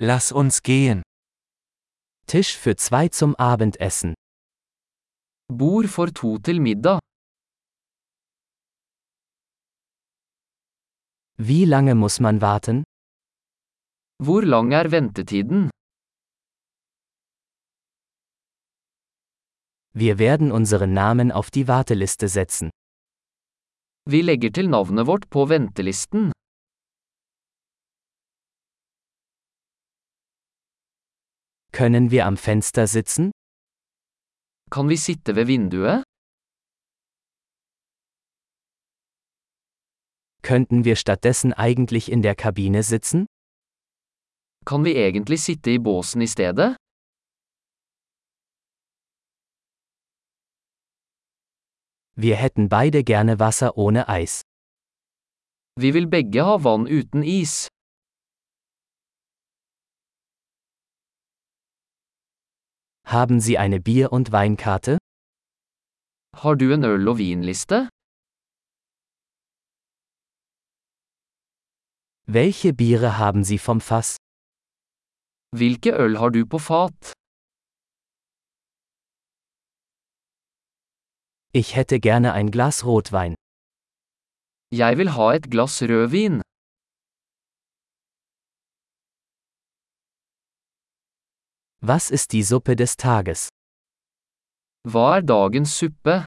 Lass uns gehen. Tisch für zwei zum Abendessen. Bord for to til middag. Wie lange muss man warten? Hvor lang er ventetiden? Wir werden unseren Namen auf die Warteliste setzen. Vi legger til navnet vårt på ventelisten. Können wir am Fenster sitzen? Kan vi sitte ved vinduet? Könnten wir stattdessen eigentlich in der Kabine sitzen? Kan vi egentlig sitte i båsen i stedet? Wir hätten beide gerne Wasser ohne Eis. Vi vil begge ha vann uten is. Haben Sie eine Bier- und Weinkarte? Har du en øl- og vinliste? Welche Biere haben Sie vom Fass? Hvilke øl har du på fat? Ich hätte gerne ein Glas Rotwein. Jeg vil ha et glass rødvin. Was ist die Suppe des Tages? Hva er dagens suppe?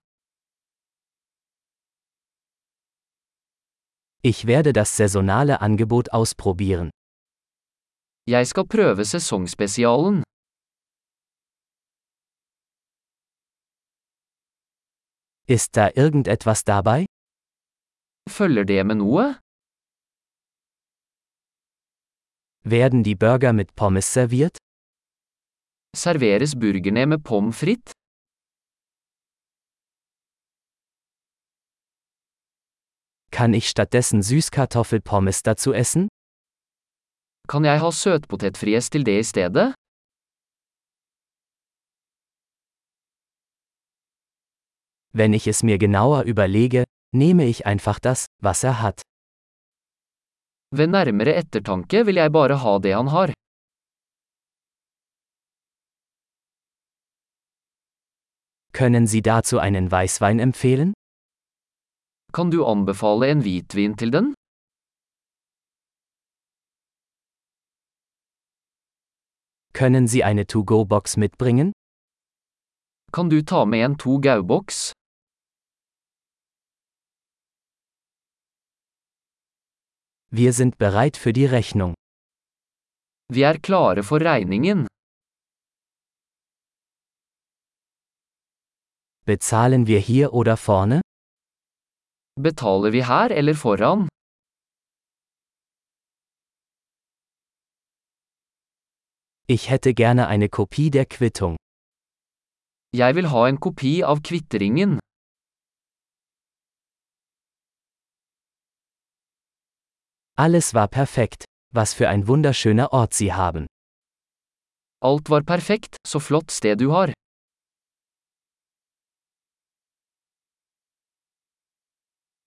Ich werde das saisonale Angebot ausprobieren. Jeg skal prøve sesongspesialen. Ist da irgendetwas dabei? Følger det med noe? Werden die Burger mit Pommes serviert? Serveres burgerne med pommes frites? Kann ich stattdessen Süßkartoffelpommes dazu essen? Kan jeg ha søtpotetfries til det i stedet? Wenn ich es mir genauer überlege, nehme ich einfach das, was er hat. Ved nærmere ettertanke vil jeg bare ha det han har. Können Sie dazu einen Weißwein empfehlen? Kan du anbefale en hvitvin til den? Können Sie eine To-Go-Box mitbringen? Kan du ta med en to gau-boks? Wir sind bereit für die Rechnung. Vi er klare for regningen. Bezahlen wir hier oder vorne? Betaler vi her eller foran? Ich hätte gerne eine Kopie der Quittung. Jeg vil ha en kopi av kvitteringen. Alles war perfekt. Was für ein wunderschöner Ort Sie haben. Alt var perfekt, så flott sted du har.